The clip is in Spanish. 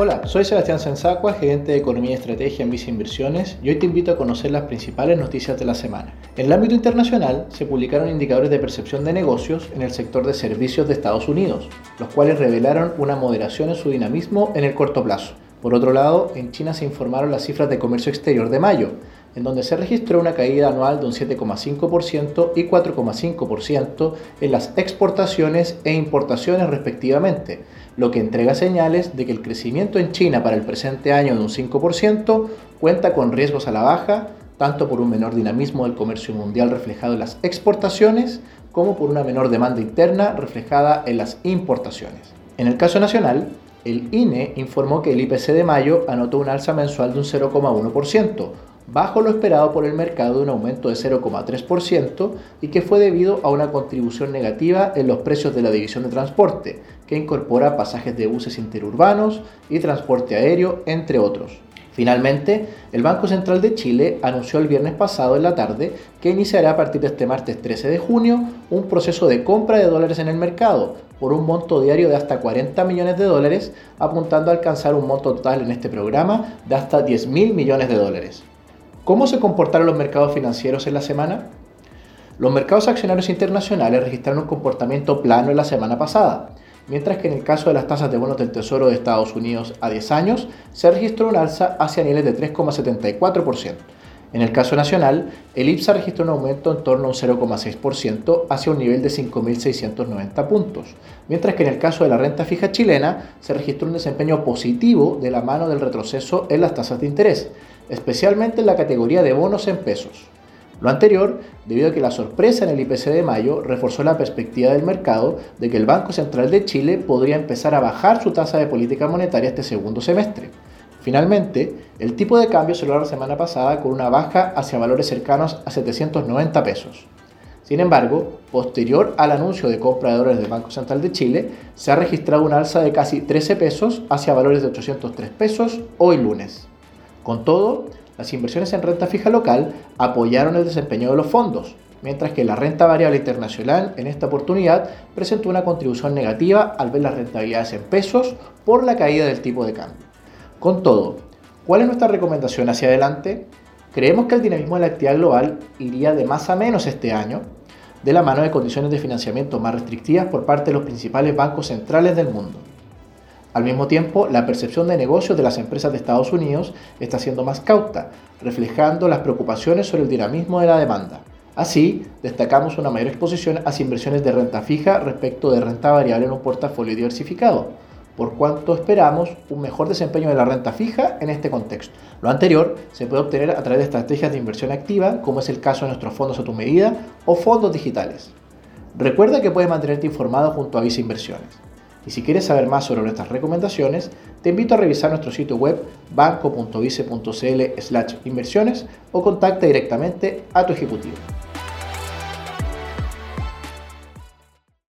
Hola, soy Sebastián Sensacua, gerente de Economía y Estrategia en Visa Inversiones y hoy te invito a conocer las principales noticias de la semana. En el ámbito internacional se publicaron indicadores de percepción de negocios en el sector de servicios de Estados Unidos, los cuales revelaron una moderación en su dinamismo en el corto plazo. Por otro lado, en China se informaron las cifras de comercio exterior de mayo, en donde se registró una caída anual de un 7,5% y 4,5% en las exportaciones e importaciones respectivamente, lo que entrega señales de que el crecimiento en China para el presente año de un 5% cuenta con riesgos a la baja, tanto por un menor dinamismo del comercio mundial reflejado en las exportaciones, como por una menor demanda interna reflejada en las importaciones. En el caso nacional, el INE informó que el IPC de mayo anotó un alza mensual de un 0,1%, bajo lo esperado por el mercado de un aumento de 0,3% y que fue debido a una contribución negativa en los precios de la división de transporte, que incorpora pasajes de buses interurbanos y transporte aéreo, entre otros. Finalmente, el Banco Central de Chile anunció el viernes pasado en la tarde que iniciará a partir de este martes 13 de junio un proceso de compra de dólares en el mercado por un monto diario de hasta 40 millones de dólares, apuntando a alcanzar un monto total en este programa de hasta 10 mil millones de dólares. ¿Cómo se comportaron los mercados financieros en la semana? Los mercados accionarios internacionales registraron un comportamiento plano en la semana pasada, mientras que en el caso de las tasas de bonos del Tesoro de Estados Unidos a 10 años se registró un alza hacia niveles de 3,74%. En el caso nacional, el IPSA registró un aumento en torno a un 0,6% hacia un nivel de 5.690 puntos, mientras que en el caso de la renta fija chilena se registró un desempeño positivo de la mano del retroceso en las tasas de interés, especialmente en la categoría de bonos en pesos. Lo anterior, debido a que la sorpresa en el IPC de mayo reforzó la perspectiva del mercado de que el Banco Central de Chile podría empezar a bajar su tasa de política monetaria este segundo semestre. Finalmente, el tipo de cambio logró la semana pasada con una baja hacia valores cercanos a 790 pesos. Sin embargo, posterior al anuncio de compra de dólares del Banco Central de Chile, se ha registrado una alza de casi 13 pesos hacia valores de 803 pesos hoy lunes. Con todo, las inversiones en renta fija local apoyaron el desempeño de los fondos, mientras que la renta variable internacional en esta oportunidad presentó una contribución negativa al ver las rentabilidades en pesos por la caída del tipo de cambio. Con todo, ¿cuál es nuestra recomendación hacia adelante? Creemos que el dinamismo de la actividad global iría de más a menos este año, de la mano de condiciones de financiamiento más restrictivas por parte de los principales bancos centrales del mundo. Al mismo tiempo, la percepción de negocios de las empresas de Estados Unidos está siendo más cauta, reflejando las preocupaciones sobre el dinamismo de la demanda. Así, destacamos una mayor exposición hacia inversiones de renta fija respecto de renta variable en un portafolio diversificado, por cuanto esperamos un mejor desempeño de la renta fija en este contexto. Lo anterior se puede obtener a través de estrategias de inversión activa, como es el caso de nuestros fondos a tu medida o fondos digitales. Recuerda que puedes mantenerte informado junto a Visa Inversiones. Y si quieres saber más sobre nuestras recomendaciones, te invito a revisar nuestro sitio web banco.vice.cl/inversiones o contacta directamente a tu ejecutivo.